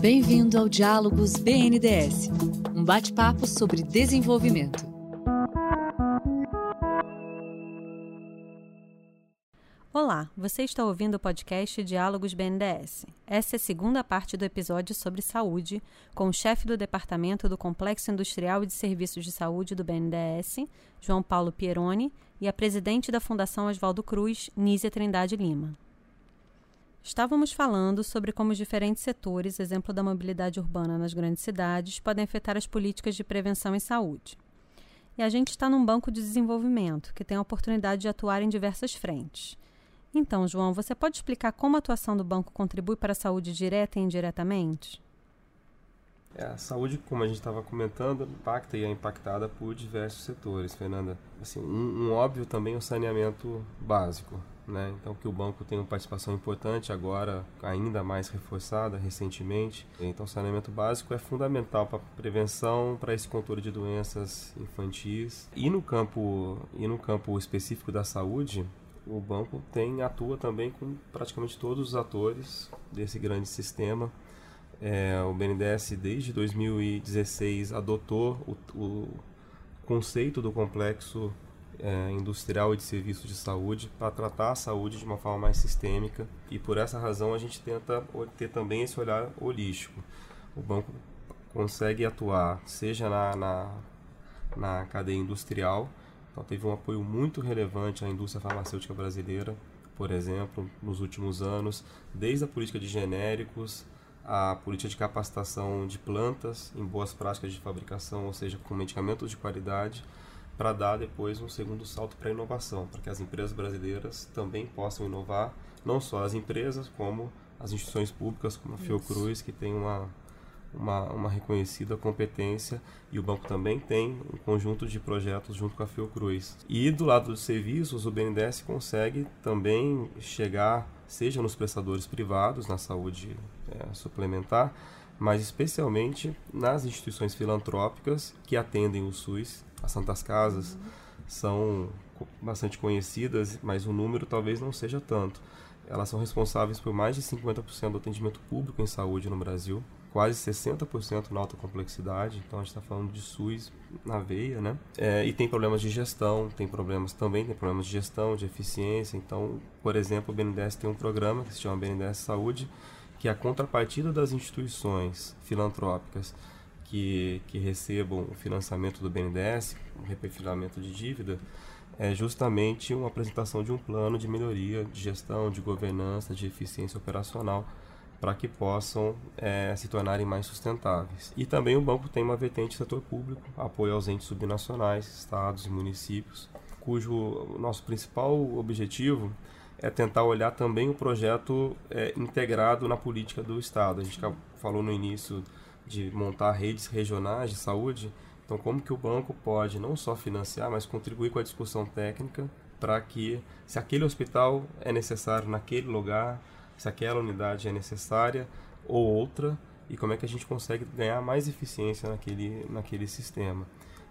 Bem-vindo ao Diálogos BNDES, um bate-papo sobre desenvolvimento. Olá, você está ouvindo o podcast Diálogos BNDES. Essa é a segunda parte do episódio sobre saúde, com o chefe do Departamento do Complexo Industrial e de Serviços de Saúde do BNDES, João Paulo Pieroni, e a presidente da Fundação Oswaldo Cruz, Nízia Trindade Lima. Estávamos falando sobre como os diferentes setores, exemplo da mobilidade urbana nas grandes cidades, podem afetar as políticas de prevenção em saúde. E a gente está num banco de desenvolvimento que tem a oportunidade de atuar em diversas frentes então, João, você pode explicar como a atuação do banco contribui para a saúde direta e indiretamente? É, a saúde, como a gente estava comentando, impacta e é impactada por diversos setores, Fernanda. Assim, um, um óbvio também é o saneamento básico, né? Então que o banco tem uma participação importante agora, ainda mais reforçada recentemente. Então, saneamento básico é fundamental para prevenção, para esse controle de doenças infantis. E no campo e no campo específico da saúde, o banco tem atua também com praticamente todos os atores desse grande sistema. É, o BNDES desde 2016 adotou o, o conceito do complexo é, industrial e de serviços de saúde para tratar a saúde de uma forma mais sistêmica e por essa razão a gente tenta ter também esse olhar holístico. O banco consegue atuar seja na, na, na cadeia industrial então teve um apoio muito relevante à indústria farmacêutica brasileira, por exemplo, nos últimos anos, desde a política de genéricos, a política de capacitação de plantas em boas práticas de fabricação, ou seja, com medicamentos de qualidade, para dar depois um segundo salto para a inovação, para que as empresas brasileiras também possam inovar, não só as empresas, como as instituições públicas, como a Fiocruz, que tem uma uma, uma reconhecida competência e o banco também tem um conjunto de projetos junto com a Fiocruz. E do lado dos serviços, o BNDES consegue também chegar, seja nos prestadores privados, na saúde é, suplementar, mas especialmente nas instituições filantrópicas que atendem o SUS, as Santas Casas, são bastante conhecidas, mas o número talvez não seja tanto. Elas são responsáveis por mais de 50% do atendimento público em saúde no Brasil quase 60% na alta complexidade, então a gente está falando de SUS na veia, né? É, e tem problemas de gestão, tem problemas também, tem problemas de gestão, de eficiência. Então, por exemplo, o BNDES tem um programa que se chama BNDES Saúde, que a contrapartida das instituições filantrópicas que, que recebam o financiamento do BNDES, o reperfilamento de dívida, é justamente uma apresentação de um plano de melhoria de gestão, de governança, de eficiência operacional para que possam é, se tornarem mais sustentáveis. E também o banco tem uma vertente setor público, apoio aos entes subnacionais, estados e municípios, cujo nosso principal objetivo é tentar olhar também o projeto é, integrado na política do Estado. A gente falou no início de montar redes regionais de saúde, então como que o banco pode não só financiar, mas contribuir com a discussão técnica para que, se aquele hospital é necessário naquele lugar, se aquela unidade é necessária ou outra e como é que a gente consegue ganhar mais eficiência naquele, naquele sistema.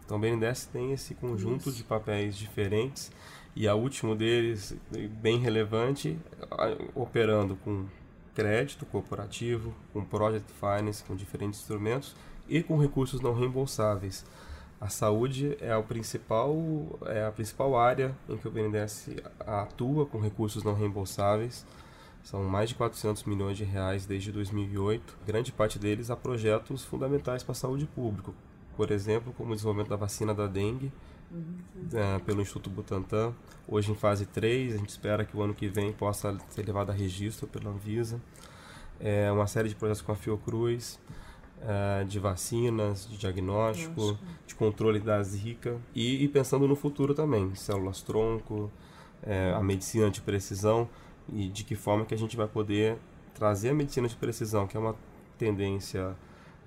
Então, o BNDES tem esse conjunto Isso. de papéis diferentes e a último deles, bem relevante, operando com crédito corporativo, com project finance, com diferentes instrumentos e com recursos não reembolsáveis. A saúde é, principal, é a principal área em que o BNDES atua com recursos não reembolsáveis. São mais de 400 milhões de reais desde 2008, grande parte deles a projetos fundamentais para a saúde pública, por exemplo, como o desenvolvimento da vacina da dengue uhum. é, pelo Instituto Butantan, hoje em fase 3, a gente espera que o ano que vem possa ser levado a registro pela Anvisa. É, uma série de projetos com a Fiocruz, é, de vacinas, de diagnóstico, Nossa. de controle da Zika e, e, pensando no futuro também, células-tronco, é, a medicina de precisão e de que forma que a gente vai poder trazer a medicina de precisão, que é uma tendência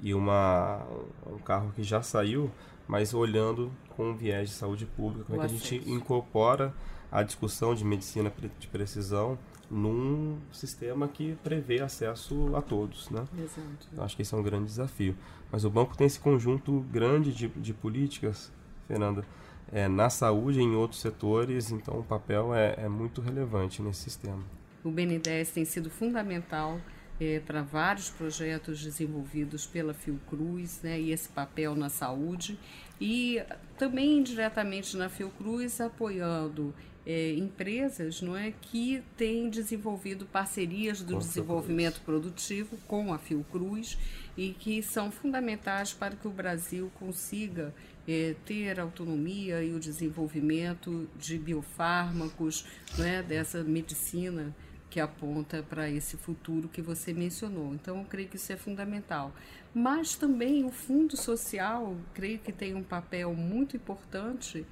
e uma, um carro que já saiu, mas olhando com um viés de saúde pública, como é que a gente incorpora a discussão de medicina de precisão num sistema que prevê acesso a todos, né? Exato. Eu acho que esse é um grande desafio. Mas o banco tem esse conjunto grande de, de políticas, Fernanda, é, na saúde e em outros setores, então o papel é, é muito relevante nesse sistema. O BNDES tem sido fundamental é, para vários projetos desenvolvidos pela Fiocruz, né, e esse papel na saúde, e também indiretamente na Fiocruz apoiando é, empresas não é, que têm desenvolvido parcerias do desenvolvimento produtivo com a Fiocruz e que são fundamentais para que o Brasil consiga é, ter autonomia e o desenvolvimento de biofármacos, não é, dessa medicina que aponta para esse futuro que você mencionou. Então, eu creio que isso é fundamental. Mas também o Fundo Social, creio que tem um papel muito importante.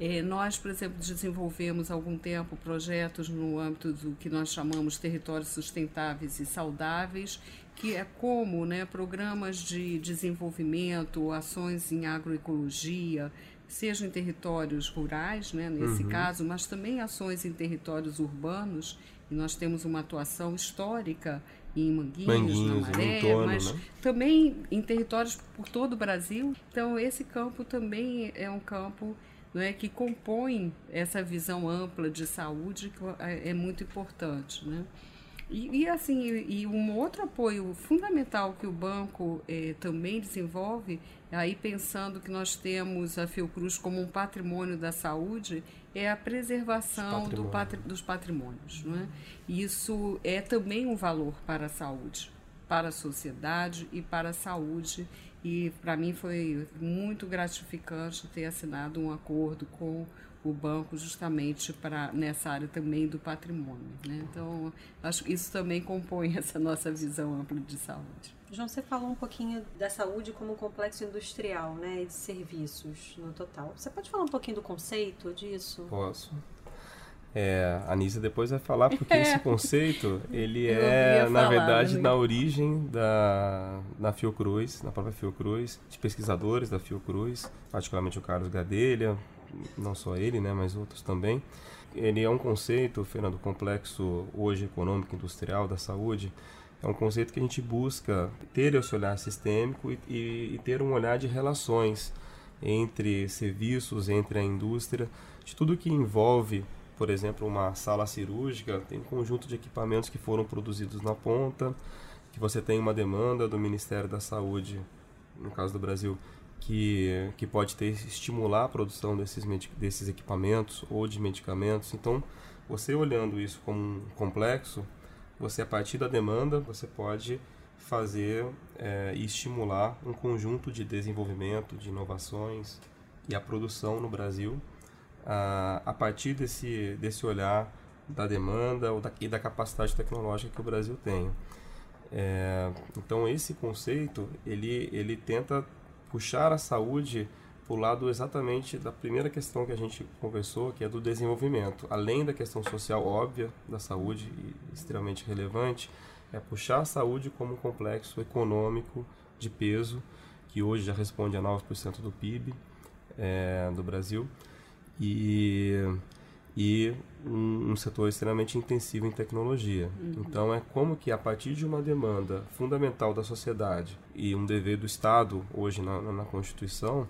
É, nós, por exemplo, desenvolvemos há algum tempo projetos no âmbito do que nós chamamos territórios sustentáveis e saudáveis, que é como né, programas de desenvolvimento, ações em agroecologia, seja em territórios rurais, né, nesse uhum. caso, mas também ações em territórios urbanos e nós temos uma atuação histórica em Manguinhos, Manguinhos na Maré, entorno, mas né? também em territórios por todo o Brasil. Então, esse campo também é um campo não é, que compõe essa visão ampla de saúde que é, é muito importante. Né? E, e, assim, e um outro apoio fundamental que o banco eh, também desenvolve, aí pensando que nós temos a Fiocruz como um patrimônio da saúde, é a preservação do patri, dos patrimônios. Não é? Isso é também um valor para a saúde, para a sociedade e para a saúde. E para mim foi muito gratificante ter assinado um acordo com o banco justamente para nessa área também do patrimônio. Né? Então, acho que isso também compõe essa nossa visão ampla de saúde. João, você falou um pouquinho da saúde como um complexo industrial, né, de serviços no total. Você pode falar um pouquinho do conceito disso? Posso. É, a Anísia depois vai falar porque é. esse conceito ele é na verdade né? na origem da na Fiocruz, na própria Fiocruz, de pesquisadores da Fiocruz, particularmente o Carlos Gadelha, não só ele, né, mas outros também. Ele é um conceito, Fernando, complexo hoje econômico industrial da saúde. É um conceito que a gente busca ter esse olhar sistêmico e, e, e ter um olhar de relações entre serviços, entre a indústria, de tudo que envolve, por exemplo, uma sala cirúrgica, tem um conjunto de equipamentos que foram produzidos na ponta, que você tem uma demanda do Ministério da Saúde, no caso do Brasil, que, que pode ter estimular a produção desses, desses equipamentos ou de medicamentos. Então, você olhando isso como um complexo, você a partir da demanda você pode fazer é, e estimular um conjunto de desenvolvimento, de inovações e a produção no Brasil a, a partir desse, desse olhar da demanda ou da, e da capacidade tecnológica que o Brasil tem. É, então esse conceito ele, ele tenta puxar a saúde para o lado exatamente da primeira questão que a gente conversou, que é do desenvolvimento. Além da questão social óbvia da saúde, e extremamente relevante, é puxar a saúde como um complexo econômico de peso, que hoje já responde a 9% do PIB é, do Brasil, e, e um, um, setor extremamente intensivo em tecnologia. Uhum. Então, é como que a partir de uma demanda fundamental da sociedade e um dever do Estado, hoje na, na Constituição,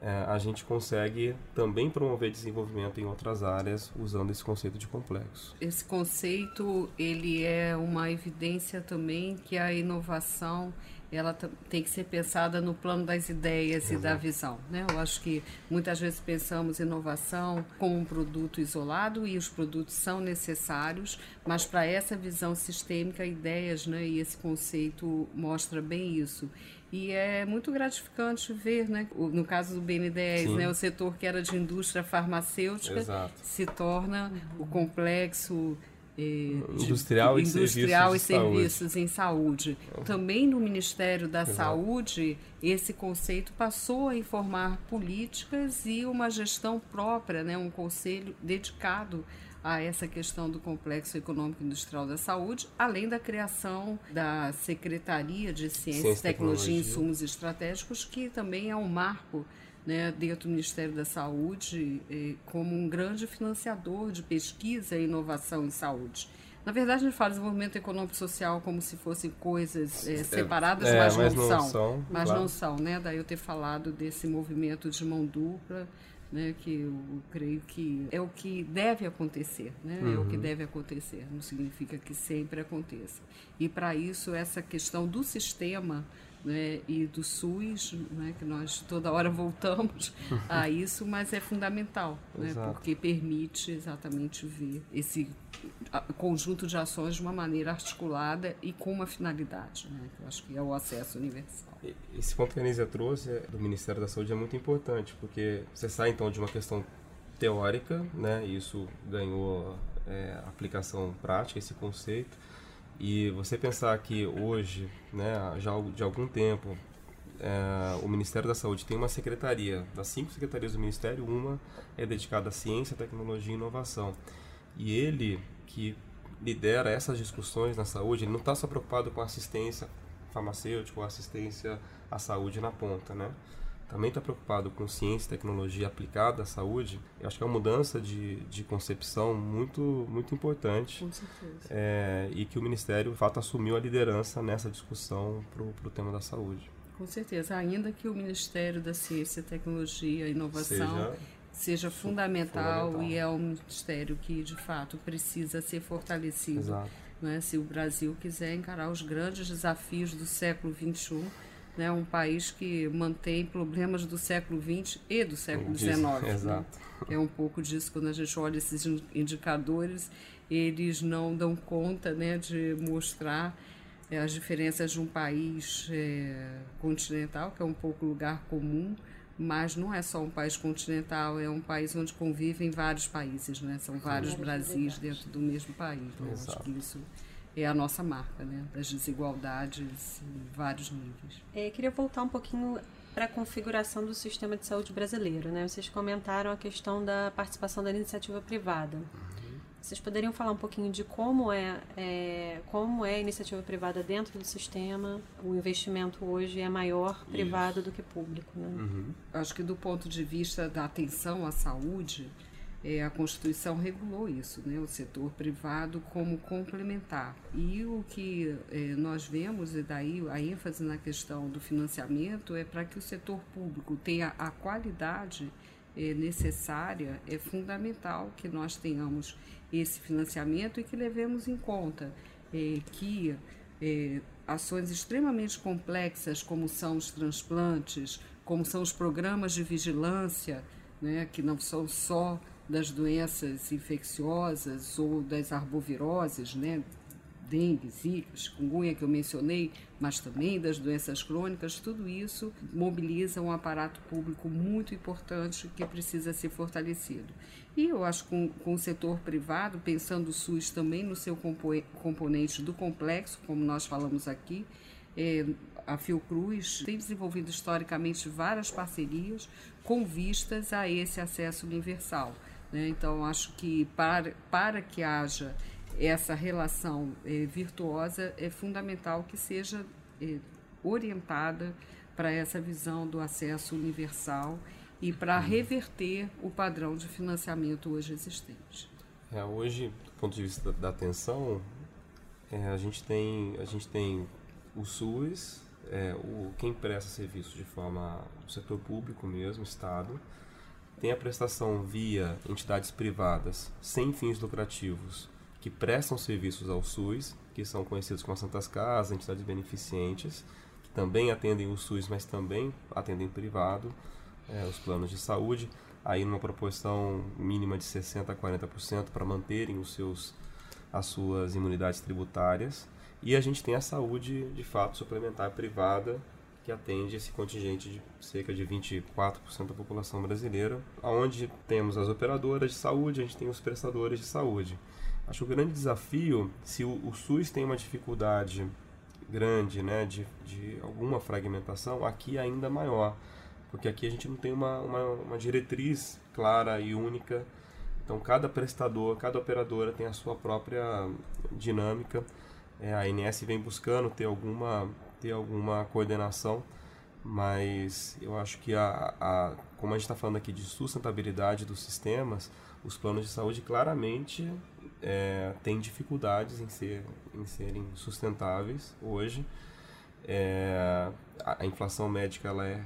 é, a gente consegue também promover desenvolvimento em outras áreas usando esse conceito de complexo. Esse conceito ele é uma evidência também que a inovação ela tem que ser pensada no plano das ideias Exato. e da visão. Né? Eu acho que muitas vezes pensamos inovação como um produto isolado e os produtos são necessários, mas para essa visão sistêmica, ideias né, e esse conceito mostra bem isso. E é muito gratificante ver, né, no caso do BN10, né, o setor que era de indústria farmacêutica Exato. se torna o complexo industrial, e, industrial serviços, e serviços em saúde. Também no Ministério da Exato. Saúde, esse conceito passou a informar políticas e uma gestão própria, né, um conselho dedicado a essa questão do complexo econômico industrial da saúde, além da criação da Secretaria de Ciência, Ciência Tecnologia e Insumos Estratégicos, que também é um marco né, dentro do Ministério da Saúde eh, como um grande financiador de pesquisa e inovação em saúde. Na verdade, a gente fala desenvolvimento econômico e social como se fossem coisas eh, separadas, é, mas, mas, não, são. são mas claro. não são, né? Daí eu ter falado desse movimento de mão dupla né, que eu creio que é o que deve acontecer, né, uhum. é o que uhum. deve acontecer, não significa que sempre aconteça. E para isso, essa questão do sistema né, e do SUS, né, que nós toda hora voltamos a isso, mas é fundamental, né, porque permite exatamente ver esse conjunto de ações de uma maneira articulada e com uma finalidade, né, que eu acho que é o acesso universal. Esse ponto que a Anísia trouxe é, do Ministério da Saúde é muito importante, porque você sai então de uma questão teórica, né, e isso ganhou é, aplicação prática, esse conceito, e você pensar que hoje, né, já de algum tempo, é, o Ministério da Saúde tem uma secretaria, das cinco secretarias do Ministério, uma é dedicada à ciência, tecnologia e inovação. E ele, que lidera essas discussões na saúde, ele não está só preocupado com assistência farmacêutica ou assistência à saúde na ponta, né? Também está preocupado com ciência e tecnologia aplicada à saúde, eu acho que é uma mudança de, de concepção muito, muito importante. Com certeza. É, e que o Ministério, de fato, assumiu a liderança nessa discussão para o tema da saúde. Com certeza, ainda que o Ministério da Ciência, Tecnologia e Inovação seja, seja fundamental, fundamental, e é um ministério que, de fato, precisa ser fortalecido. Né? Se o Brasil quiser encarar os grandes desafios do século XXI, né, um país que mantém problemas do século XX e do século XIX. Né? É um pouco disso quando a gente olha esses indicadores, eles não dão conta né, de mostrar é, as diferenças de um país é, continental, que é um pouco lugar comum, mas não é só um país continental, é um país onde convivem vários países, né? São vários Brasis dentro do mesmo país. Né? Acho que isso é a nossa marca, né? Das desigualdades em vários níveis. É, queria voltar um pouquinho para a configuração do sistema de saúde brasileiro, né? Vocês comentaram a questão da participação da iniciativa privada. Vocês poderiam falar um pouquinho de como é, é, como é a iniciativa privada dentro do sistema? O investimento hoje é maior privado Isso. do que público, né? Uhum. Acho que do ponto de vista da atenção à saúde, é, a Constituição regulou isso, né, o setor privado como complementar. E o que é, nós vemos, e daí a ênfase na questão do financiamento, é para que o setor público tenha a qualidade é, necessária, é fundamental que nós tenhamos esse financiamento e que levemos em conta é, que é, ações extremamente complexas, como são os transplantes, como são os programas de vigilância, né, que não são só das doenças infecciosas ou das arboviroses, né? dengue, zika, chikungunya que eu mencionei, mas também das doenças crônicas, tudo isso mobiliza um aparato público muito importante que precisa ser fortalecido. E eu acho que com, com o setor privado, pensando o SUS também no seu componente do complexo, como nós falamos aqui, é, a Fiocruz tem desenvolvido historicamente várias parcerias com vistas a esse acesso universal. Né? Então, acho que para, para que haja essa relação é, virtuosa, é fundamental que seja é, orientada para essa visão do acesso universal e para uhum. reverter o padrão de financiamento hoje existente. É, hoje, do ponto de vista da, atenção, é, a, gente tem, a gente tem o SUS, é, o, quem presta serviço de forma do setor público mesmo, Estado, tem a prestação via entidades privadas sem fins lucrativos que prestam serviços ao SUS, que são conhecidos como as Santas Casas, entidades beneficentes, que também atendem o SUS, mas também atendem privado, é, os planos de saúde, aí numa proporção mínima de 60% a 40% para manterem os seus, as suas imunidades tributárias. E a gente tem a saúde, de fato, suplementar privada, que atende esse contingente de cerca de 24% da população brasileira, onde temos as operadoras de saúde, a gente tem os prestadores de saúde. Acho que o grande desafio, se o, o SUS tem uma dificuldade grande, né, de, de alguma fragmentação, aqui é ainda maior, porque aqui a gente não tem uma, uma, uma diretriz clara e única, então cada prestador, cada operadora tem a sua própria dinâmica, é, a ANS vem buscando ter alguma ter alguma coordenação, mas eu acho que a, a como a gente está falando aqui de sustentabilidade dos sistemas, os planos de saúde claramente é, têm dificuldades em, ser, em serem sustentáveis hoje. É, a, a, inflação médica ela é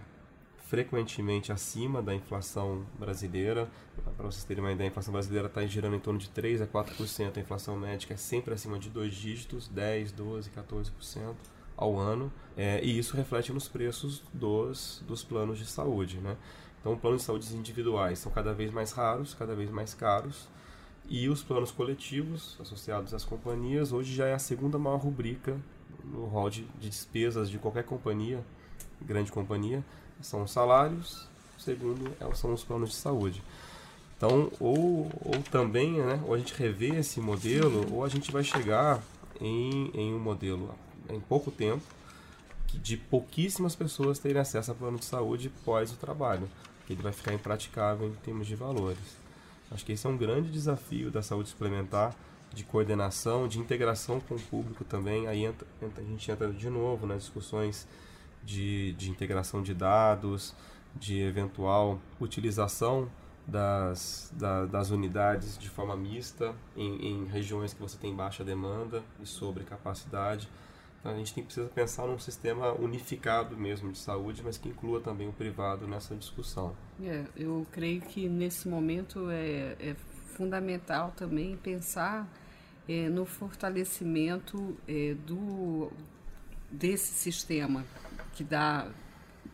frequentemente acima da inflação brasileira. Para vocês terem uma ideia, a inflação brasileira está girando em torno de 3 a 4%, a inflação médica é sempre acima de dois dígitos, 10, 12, 14% ao ano, é, e isso reflete nos preços dos, dos planos de saúde. Né? Então, planos de saúde individuais são cada vez mais raros, cada vez mais caros, e os planos coletivos associados às companhias hoje já é a segunda maior rubrica no rol de, de despesas de qualquer companhia, grande companhia, são os salários, segundo é, são os planos de saúde. Então, ou, ou também, né, ou a gente revê esse modelo, ou a gente vai chegar em, em um modelo em pouco tempo de pouquíssimas pessoas terem acesso a plano de saúde pós o trabalho, que ele vai ficar impraticável em termos de valores. Acho que esse é um grande desafio da saúde suplementar, de coordenação, de integração com o público também. Aí entra, a gente entra de novo nas discussões de, de integração de dados, de eventual utilização das, da, das unidades de forma mista em, em, regiões que você tem baixa demanda e sobrecapacidade. Então a gente tem, precisa pensar num sistema unificado mesmo de saúde, mas que inclua também o privado nessa discussão. É, eu creio que nesse momento é, é fundamental também pensar é, no fortalecimento é, do, desse sistema que dá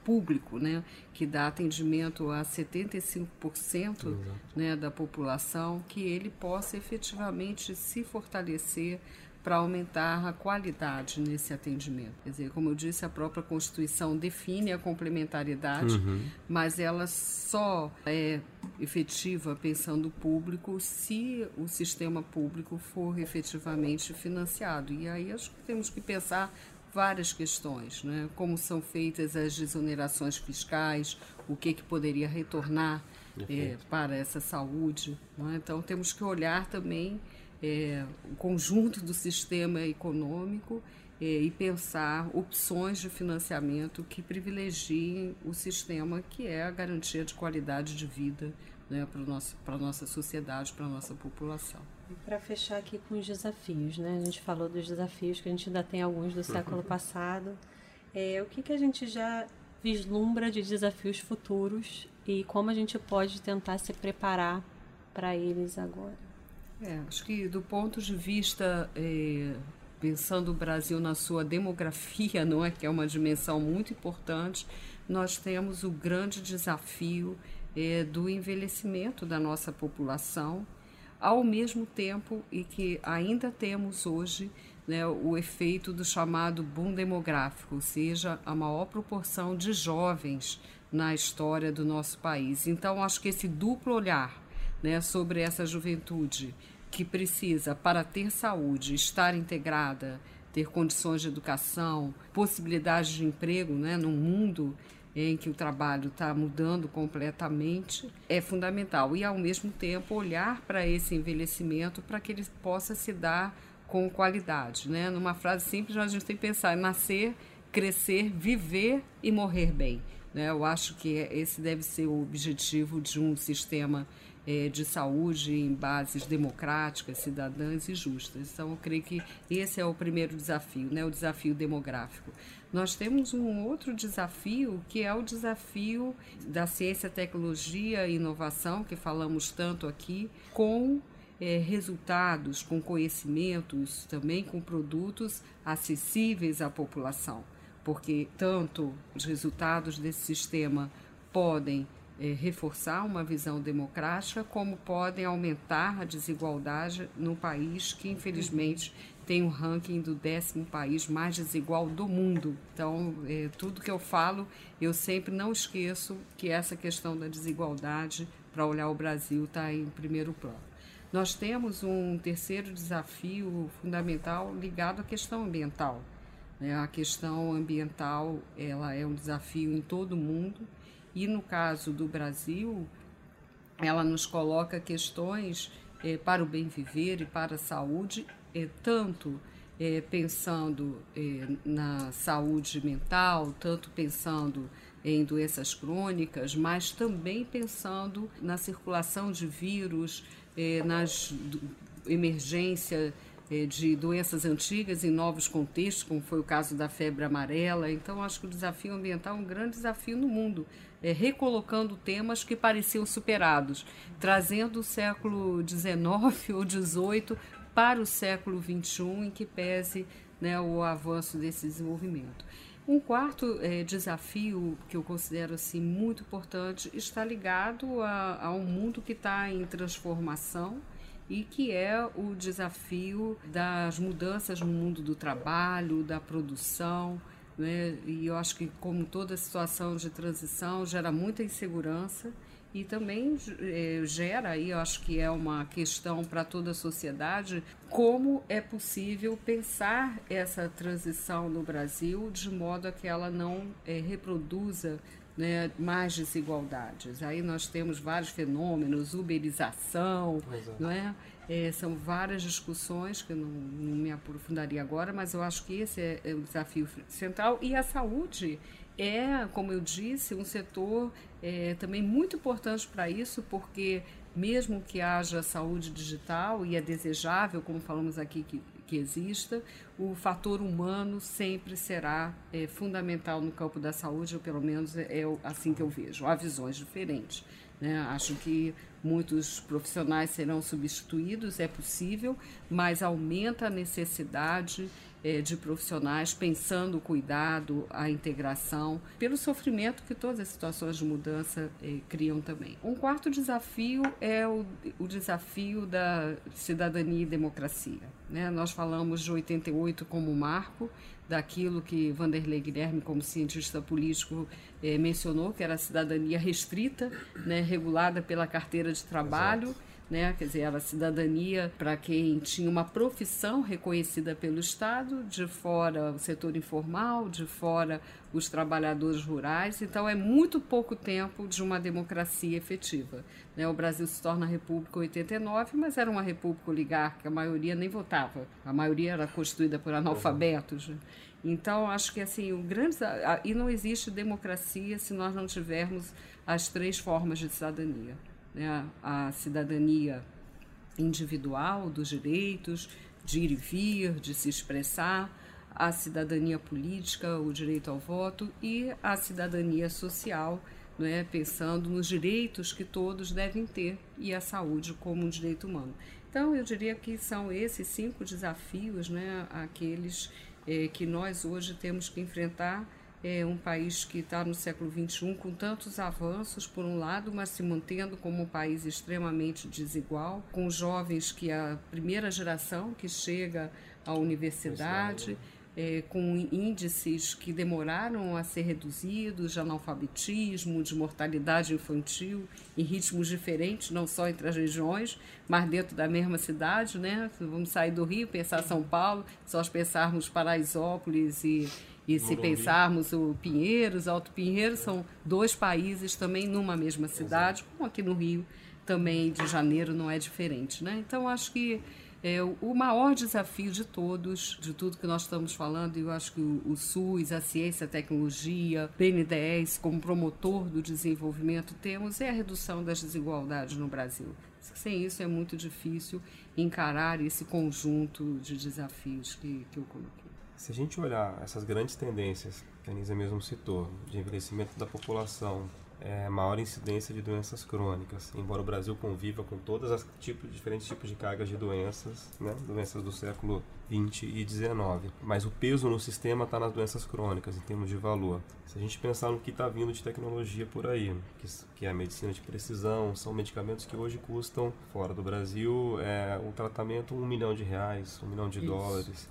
público, né, que dá atendimento a 75% né, da população, que ele possa efetivamente se fortalecer para aumentar a qualidade nesse atendimento. Quer dizer, como eu disse, a própria Constituição define a complementariedade, uhum. mas ela só é efetiva pensando o público se o sistema público for efetivamente financiado. E aí acho que temos que pensar várias questões, né? como são feitas as desonerações fiscais, o que, que poderia retornar é, para essa saúde. É? Então temos que olhar também é, o conjunto do sistema econômico é, e pensar opções de financiamento que privilegiem o sistema que é a garantia de qualidade de vida né, para a nossa sociedade, para a nossa população. Para fechar aqui com os desafios, né? A gente falou dos desafios que a gente ainda tem alguns do século passado. É, o que, que a gente já vislumbra de desafios futuros e como a gente pode tentar se preparar para eles agora? É, acho que do ponto de vista é, pensando o Brasil na sua demografia, não é que é uma dimensão muito importante, nós temos o grande desafio é, do envelhecimento da nossa população ao mesmo tempo e que ainda temos hoje né, o efeito do chamado boom demográfico, ou seja, a maior proporção de jovens na história do nosso país. Então, acho que esse duplo olhar né, sobre essa juventude que precisa, para ter saúde, estar integrada, ter condições de educação, possibilidades de emprego né, num mundo em que o trabalho está mudando completamente é fundamental e ao mesmo tempo olhar para esse envelhecimento para que ele possa se dar com qualidade, né? Numa frase simples, a gente tem que pensar em nascer, crescer, viver e morrer bem. Né? Eu acho que esse deve ser o objetivo de um sistema é, de saúde em bases democráticas, cidadãs e justas. Então, eu creio que esse é o primeiro desafio, né? o desafio demográfico. Nós temos um outro desafio, que é o desafio da ciência, tecnologia e inovação, que falamos tanto aqui, com é, resultados, com conhecimentos, também com produtos acessíveis à população, porque tanto os resultados desse sistema podem é, reforçar uma visão democrática, como podem aumentar a desigualdade no país que, infelizmente, tem o um ranking do décimo país mais desigual do mundo. Então, é, tudo que eu falo, eu sempre não esqueço que essa questão da desigualdade, para olhar o Brasil, está em primeiro plano. Nós temos um terceiro desafio fundamental ligado à questão ambiental. Né? A questão ambiental ela é um desafio em todo o mundo e no caso do Brasil, ela nos coloca questões é, para o bem viver e para a saúde, é, tanto é, pensando na saúde mental, tanto pensando em doenças crônicas, mas também pensando na circulação de vírus, nas emergência é, de doenças antigas em novos contextos, como foi o caso da febre amarela. Então, acho que o desafio ambiental é um grande desafio no mundo, é, recolocando temas que pareciam superados, trazendo o século XIX ou XVIII para o século XXI, em que pese né, o avanço desse desenvolvimento. Um quarto é, desafio que eu considero assim muito importante está ligado a, a um mundo que está em transformação e que é o desafio das mudanças no mundo do trabalho, da produção. Né? E eu acho que, como toda situação de transição, gera muita insegurança e também é, gera aí, eu acho que é uma questão para toda a sociedade, como é possível pensar essa transição no Brasil de modo a que ela não é, reproduza né, mais desigualdades. Aí nós temos vários fenômenos, uberização, não é? é? são várias discussões que eu não, não, me aprofundaria agora, mas eu acho que esse é, é o desafio central. E a saúde é, como eu disse, um setor é, também muito importante para isso, porque mesmo que haja saúde digital, e é desejável, como falamos aqui, que que exista, o fator humano sempre será é, fundamental no campo da saúde, ou pelo menos é, é assim que eu vejo. Há visões diferentes. Né? Acho que muitos profissionais serão substituídos, é possível, mas aumenta a necessidade é, de profissionais pensando o cuidado, a integração, pelo sofrimento que todas as situações de mudança é, criam também. Um quarto desafio é o, o desafio da cidadania e democracia. Né? Nós falamos de 88 como marco, daquilo que Vanderlei Guilherme, como cientista político, eh, mencionou, que era a cidadania restrita, né, regulada pela carteira de trabalho. Exato né? Quer dizer, era cidadania para quem tinha uma profissão reconhecida pelo Estado, de fora o setor informal, de fora os trabalhadores rurais. Então, é muito pouco tempo de uma democracia efetiva. Né? O Brasil se torna república em 89, mas era uma república oligárquica, a maioria nem votava, a maioria era constituída por analfabetos. Então, acho que assim, o grande. E não existe democracia se nós não tivermos as três formas de cidadania né, a cidadania individual dos direitos de ir e vir, de se expressar, a cidadania política, o direito ao voto e a cidadania social, não é? pensando nos direitos que todos devem ter e a saúde como um direito humano. Então, eu diria que são esses cinco desafios, né, aqueles eh, que nós hoje temos que enfrentar é um país que está no século XXI com tantos avanços, por um lado, mas se mantendo como um país extremamente desigual, com jovens que a primeira geração que chega à universidade, é, com índices que demoraram a ser reduzidos de analfabetismo, de mortalidade infantil, em ritmos diferentes, não só entre as regiões, mas dentro da mesma cidade, né? Vamos sair do Rio, pensar São Paulo, só pensarmos Paraisópolis e e se pensarmos o Pinheiros, Alto Pinheiros, são dois países também numa mesma cidade, como aqui no Rio também de janeiro não é diferente. Né? Então, acho que é, o maior desafio de todos, de tudo que nós estamos falando, eu acho que o, o SUS, a ciência, a tecnologia, BNDES, como promotor do desenvolvimento, temos é a redução das desigualdades no Brasil. Sem isso é muito difícil encarar esse conjunto de desafios que, que eu coloquei. Se a gente olhar essas grandes tendências que a Nisa mesmo citou, de envelhecimento da população, é, maior incidência de doenças crônicas, embora o Brasil conviva com todas as tipos, diferentes tipos de cargas de doenças, né, doenças do século 20 e 19, mas o peso no sistema está nas doenças crônicas em termos de valor. Se a gente pensar no que está vindo de tecnologia por aí, que, que, é a medicina de precisão, são medicamentos que hoje custam fora do Brasil é, o tratamento um milhão de reais, um milhão de Isso. dólares.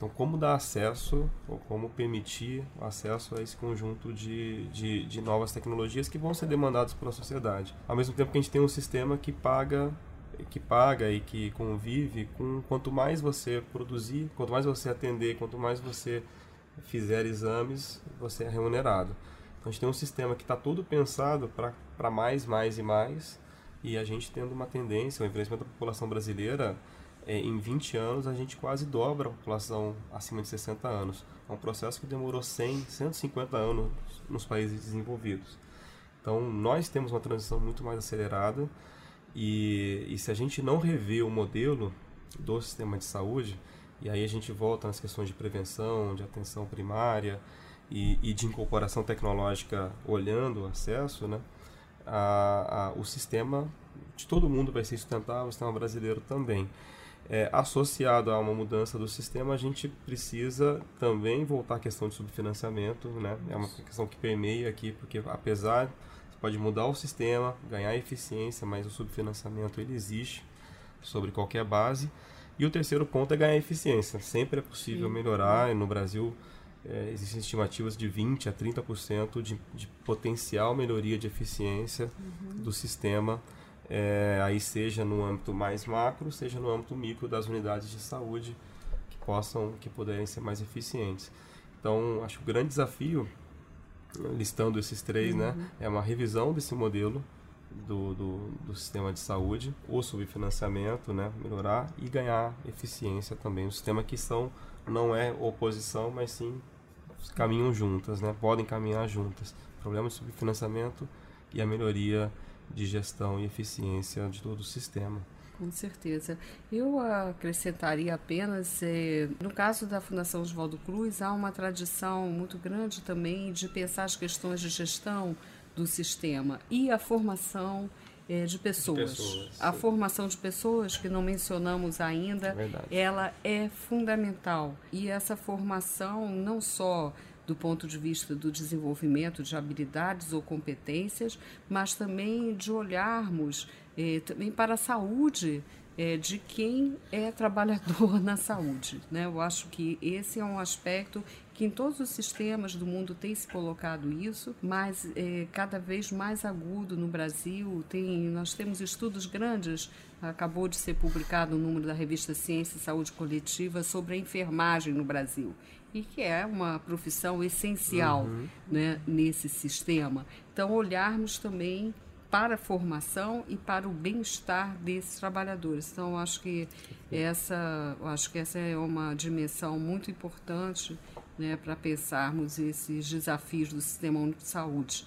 Então, como dar acesso ou como permitir o acesso a esse conjunto de, de, de novas tecnologias que vão ser demandadas pela sociedade. Ao mesmo tempo que a gente tem um sistema que paga que paga e que convive com quanto mais você produzir, quanto mais você atender, quanto mais você fizer exames, você é remunerado. Então a gente tem um sistema que está todo pensado para mais, mais e mais, e a gente tendo uma tendência, o envelhecimento da população brasileira em 20 anos a gente quase dobra a população acima de 60 anos. É um processo que demorou 100, 150 anos nos países desenvolvidos. Então nós temos uma transição muito mais acelerada e, e se a gente não rever o modelo, do sistema de saúde, e aí a gente volta nas questões de prevenção, de atenção primária e, e de incorporação tecnológica olhando o acesso, né? A, a, o sistema de todo mundo vai ser sustentável, o sistema brasileiro também. É, associado a uma mudança do sistema, a gente precisa também voltar à questão de subfinanciamento, né? É uma questão que permeia aqui, porque apesar você pode mudar o sistema, ganhar eficiência, mas o subfinanciamento ele existe sobre qualquer base. E o terceiro ponto é ganhar eficiência. Sempre é possível Sim. melhorar. No Brasil é, existem estimativas de 20 a 30% de, de potencial melhoria de eficiência uhum. do sistema é, aí seja no âmbito mais macro, seja no âmbito micro das unidades de saúde que possam, que puderem ser mais eficientes. Então, acho que o grande desafio, listando esses três, né, uhum. né, é uma revisão desse modelo do, do, do, sistema de saúde, o subfinanciamento, né, melhorar e ganhar eficiência também. O sistema que são não é oposição, mas sim caminham juntas, né, podem caminhar juntas. O problema de subfinanciamento e a melhoria de gestão e eficiência de todo o sistema. Com certeza. Eu acrescentaria apenas, eh, no caso da Fundação Oswaldo Cruz, há uma tradição muito grande também de pensar as questões de gestão do sistema e a formação eh, de pessoas. De pessoas a formação de pessoas, que não mencionamos ainda, é ela é fundamental. E essa formação não só do ponto de vista do desenvolvimento de habilidades ou competências, mas também de olharmos eh, também para a saúde eh, de quem é trabalhador na saúde. Né? Eu acho que esse é um aspecto que em todos os sistemas do mundo tem se colocado isso, mas é, cada vez mais agudo no Brasil. Tem, nós temos estudos grandes, acabou de ser publicado o um número da revista Ciência e Saúde Coletiva sobre a enfermagem no Brasil e que é uma profissão essencial uhum. né, nesse sistema. Então, olharmos também para a formação e para o bem-estar desses trabalhadores. Então, acho que essa, acho que essa é uma dimensão muito importante né, para pensarmos esses desafios do Sistema Único de Saúde.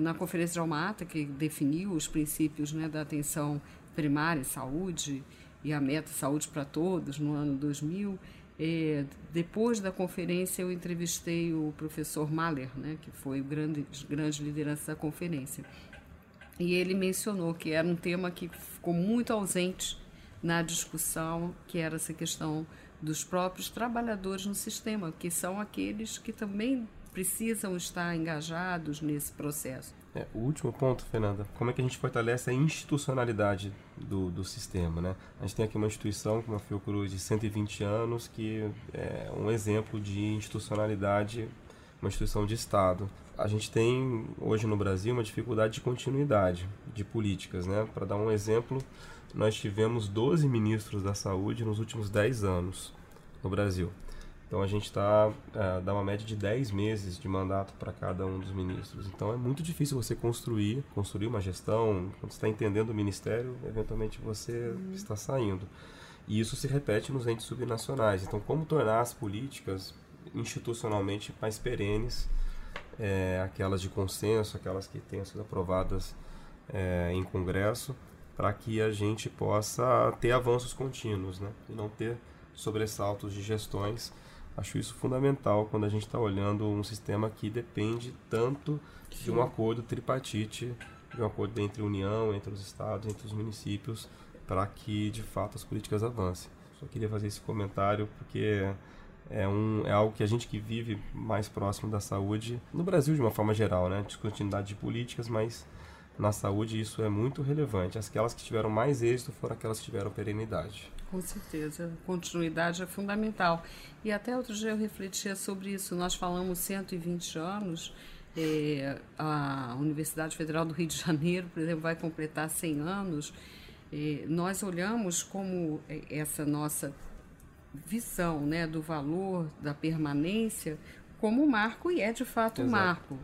Na Conferência de Almata, que definiu os princípios né, da atenção primária, saúde e a meta saúde para todos no ano 2000, é, depois da conferência, eu entrevistei o professor Mahler, né, que foi o grande, grande liderança da conferência. E ele mencionou que era um tema que ficou muito ausente na discussão, que era essa questão dos próprios trabalhadores no sistema, que são aqueles que também precisam estar engajados nesse processo. É, o último ponto, Fernanda, como é que a gente fortalece a institucionalidade do, do sistema, né? A gente tem aqui uma instituição como a Fiocruz de 120 anos que é um exemplo de institucionalidade, uma instituição de Estado. A gente tem hoje no Brasil uma dificuldade de continuidade de políticas, né? Para dar um exemplo, nós tivemos 12 ministros da saúde nos últimos 10 anos no Brasil. Então a gente está é, dá uma média de 10 meses de mandato para cada um dos ministros. Então é muito difícil você construir, construir uma gestão, quando você está entendendo o ministério, eventualmente você uhum. está saindo. E isso se repete nos entes subnacionais. Então como tornar as políticas institucionalmente mais perenes, é, aquelas de consenso, aquelas que tenham sido aprovadas é, em congresso, para que a gente possa ter avanços contínuos, né? E não ter sobressaltos de gestões Acho isso fundamental quando a gente está olhando um sistema que depende tanto Sim. de um acordo tripartite, de um acordo entre a União, entre os estados, entre os municípios, para que de fato as políticas avancem. Só queria fazer esse comentário porque é, um, é algo que a gente que vive mais próximo da saúde, no Brasil de uma forma geral, né? Descontinuidade de políticas, mas na saúde isso é muito relevante. Aquelas que tiveram mais êxito foram aquelas que tiveram perenidade. Com certeza, continuidade é fundamental. E até outro dia eu refletia sobre isso. Nós falamos 120 anos, é, a Universidade Federal do Rio de Janeiro, por exemplo, vai completar 100 anos. É, nós olhamos como é, essa nossa visão né, do valor da permanência como um marco, e é de fato um marco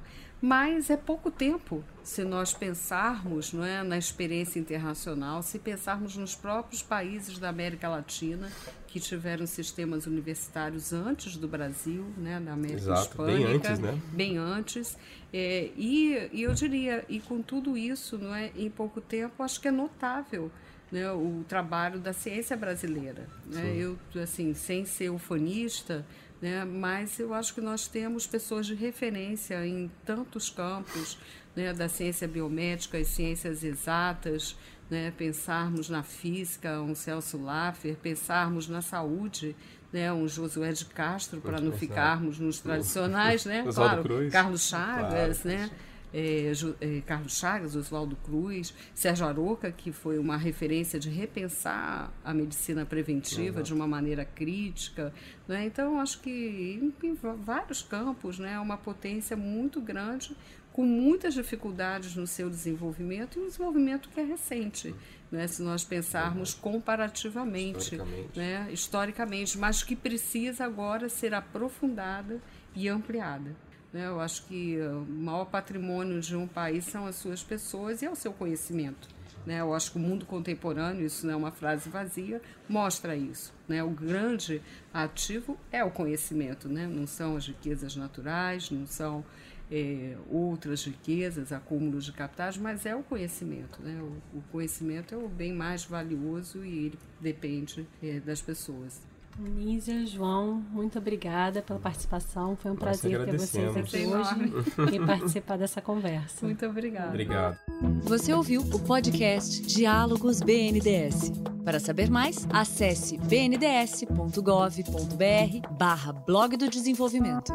mas é pouco tempo se nós pensarmos não é, na experiência internacional, se pensarmos nos próprios países da América Latina que tiveram sistemas universitários antes do Brasil, né, da América Exato, Hispânica, bem antes, né? Bem antes. É, e, e eu diria, e com tudo isso, não é, em pouco tempo, acho que é notável né, o trabalho da ciência brasileira. Né? Eu, assim, sem ser ufanista, né, mas eu acho que nós temos pessoas de referência em tantos campos, né, da ciência biomédica e ciências exatas, né, pensarmos na física, um Celso Laffer, pensarmos na saúde, né, um Josué de Castro, para não ficarmos nos tradicionais, né? claro. Carlos Chagas, claro. né? É, é, Carlos Chagas, Oswaldo Cruz, Sérgio Aroca, que foi uma referência de repensar a medicina preventiva uhum. de uma maneira crítica. Né? Então, acho que em, em vários campos né, é uma potência muito grande, com muitas dificuldades no seu desenvolvimento e um desenvolvimento que é recente, né, se nós pensarmos comparativamente, historicamente. Né, historicamente, mas que precisa agora ser aprofundada e ampliada. Né? Eu acho que o maior patrimônio de um país são as suas pessoas e é o seu conhecimento. Né? Eu acho que o mundo contemporâneo, isso não é uma frase vazia, mostra isso. Né? O grande ativo é o conhecimento, né? não são as riquezas naturais, não são é, outras riquezas, acúmulos de capitais, mas é o conhecimento. Né? O, o, conhecimento é o bem mais valioso e ele depende é, das pessoas. Nízia, João, muito obrigada pela participação. Foi um Nós prazer ter vocês aqui hoje e participar dessa conversa. Muito obrigada. Obrigado. Você ouviu o podcast Diálogos BNDS. Para saber mais, acesse bnds.gov.br barra blog do desenvolvimento.